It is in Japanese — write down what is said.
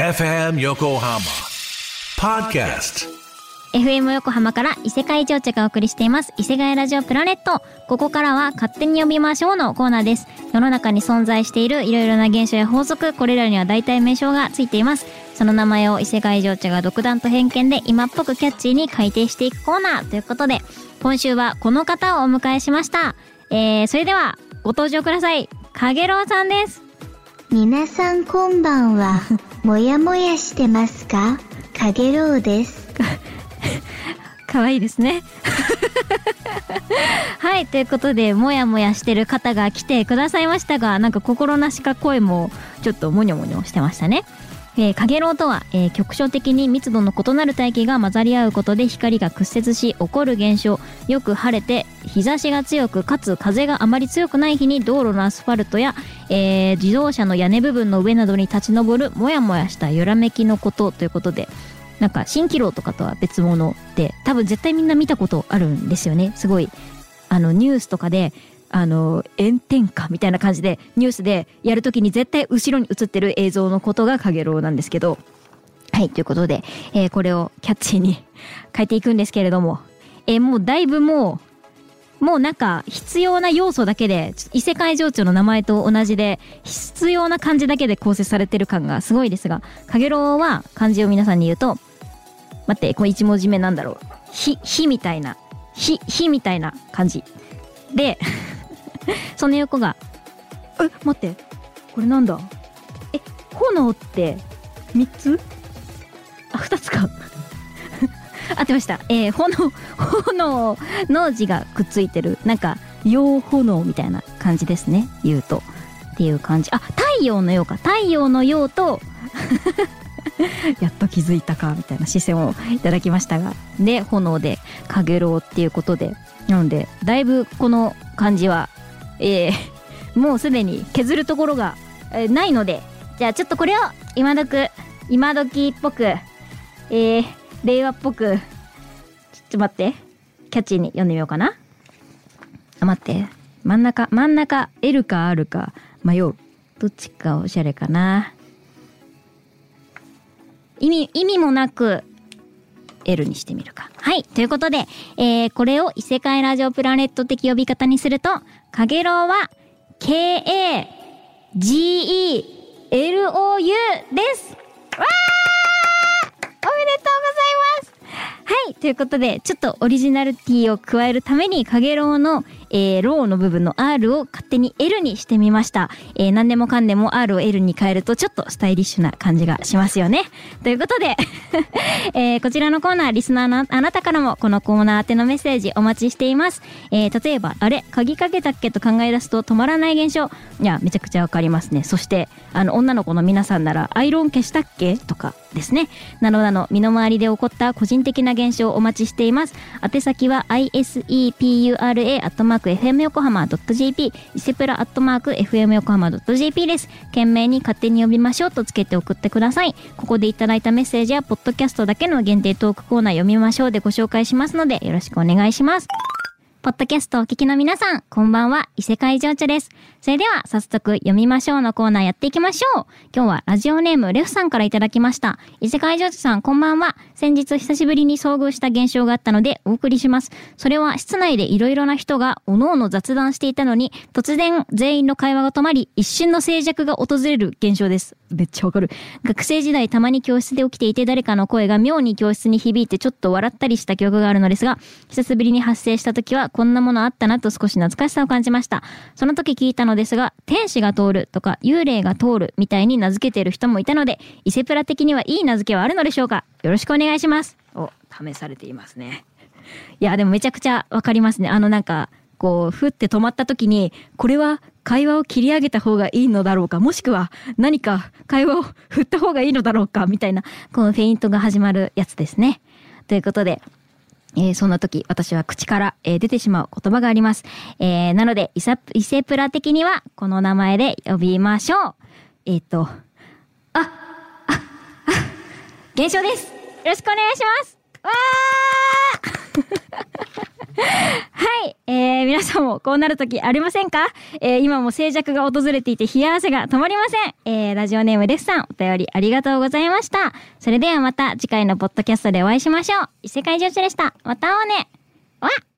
FM Yokohama Podcast. FM 横浜から異世界情緒がお送りしています。異世界ラジオプラネット。ここからは勝手に呼びましょうのコーナーです。世の中に存在しているいろいろな現象や法則これらには大体名称がついています。その名前を異世界情緒が独断と偏見で今っぽくキャッチーに改定していくコーナー。ということで今週はこの方をお迎えしました。えー、それではご登場ください。かげろうさんです。皆さんこんばんは。もやもやしてますか？かげろうです。か可愛いですね。はい、ということで、もやもやしてる方が来てくださいましたが、なんか心なしか声もちょっともにょもにょしてましたね。えー、かげろうとは、えー局所的に密度の異なる大気が混ざり合うことで光が屈折し起こる現象よく晴れて日差しが強くかつ風があまり強くない日に道路のアスファルトや、えー自動車の屋根部分の上などに立ち上るもやもやした揺らめきのことということでなんか蜃気楼とかとは別物で多分絶対みんな見たことあるんですよね。すごいあのニュースとかであの炎天下みたいな感じでニュースでやるときに絶対後ろに映ってる映像のことがかげろうなんですけどはいということで、えーこれをキャッチーに 変えていくんですけれども、えーもうだいぶもうもうなんか必要な要素だけで異世界情緒の名前と同じで必要な漢字だけで構成されてる感がすごいですがかげろうは漢字を皆さんに言うと待ってこれ1文字目なんだろう「ひ」ひみたいな「ひ」ひみたいな感じ。で その横が「え待ってこれなんだ？え炎って3つ？ってました。えー、炎炎の字がくっついてる。なんか陽炎みたいな感じですね。言うと。っていう感じ。あ太陽の陽か。太陽の陽と やっと気づいたかみたいな視線をいただきましたが。で炎でかげろうっていうことで。なのでだいぶこの漢字はえー、もうすでに削るところが、えーないので。じゃあちょっとこれを今どく今時っぽくえー、令和っぽくちょ待ってキャッチーに読んでみようかなあ待って真ん中真ん中 L か R か迷うどっちかおしゃれかな意味意味もなく L にしてみるか。はい。ということで、えー、これを異世界ラジオプラネット的呼び方にすると、かげろうは、K-A-G-E-L-O-U です。わーおめでとうございますはい。ということで、ちょっとオリジナルティを加えるために、かげろうの、えー、ローの部分の R を勝手に L にしてみました。えー、何でもかんでも R を L に変えると、ちょっとスタイリッシュな感じがしますよね。ということで、えーこちらのコーナー、リスナーのあなたからも、このコーナー宛てのメッセージお待ちしています。えー例えば、あれ、鍵かけたっけと考え出すと止まらない現象。いや、めちゃくちゃわかりますね。そして、あの、女の子の皆さんなら、アイロン消したっけ？とかですね。などなど、身の回りで起こった個人的な現象をお待ちしています。宛先は、isepura.fm 横浜 .jp、伊勢プラ .fm 横浜 .jp です。懸命に勝手に呼びましょうとつけて送ってください。ここでいただいたメッセージや、ポッドキャストだけの限定トークコーナー読みましょうでご紹介しますので、よろしくお願いします。ポッドキャストをお聞きの皆さん、こんばんは、異世界情緒です。それでは、早速、読みましょうのコーナーやっていきましょう。今日はラジオネームレフさんからいただきました。異世界情緒さん、こんばんは。先日久しぶりに遭遇した現象があったので、お送りします。それは、室内でいろいろな人が、おのおの雑談していたのに、突然、全員の会話が止まり、一瞬の静寂が訪れる現象です。めっちゃわかる。学生時代たまに教室で起きていて誰かの声が妙に教室に響いてちょっと笑ったりした記憶があるのですが、久しぶりに発生した時はこんなものあったなと少し懐かしさを感じました。その時聞いたのですが、天使が通るとか幽霊が通るみたいに名付けている人もいたので、伊勢プラ的にはいい名付けはあるのでしょうか？よろしくお願いします。お、試されていますね。いや、でもめちゃくちゃわかりますね。あのなんか、こう、ふって止まった時に、これは会話を切り上げた方がいいのだろうか？もしくは何か会話を 振った方がいいのだろうか？みたいなこのフェイントが始まるやつですね。ということで、えー、そんな時私は口から、えー、出てしまう言葉があります。えー、なのでイサイセプラ的にはこの名前で呼びましょう。えっ、と、あ、あ、あ、現象です。よろしくお願いします。わーはい、えー、皆さんもこうなる時ありませんか、えー、今も静寂が訪れていて冷や汗が止まりません。えー、ラジオネームデフさん、お便りありがとうございました。それではまた次回のポッドキャストでお会いしましょう。異世界女子でした。また会おうね。わっ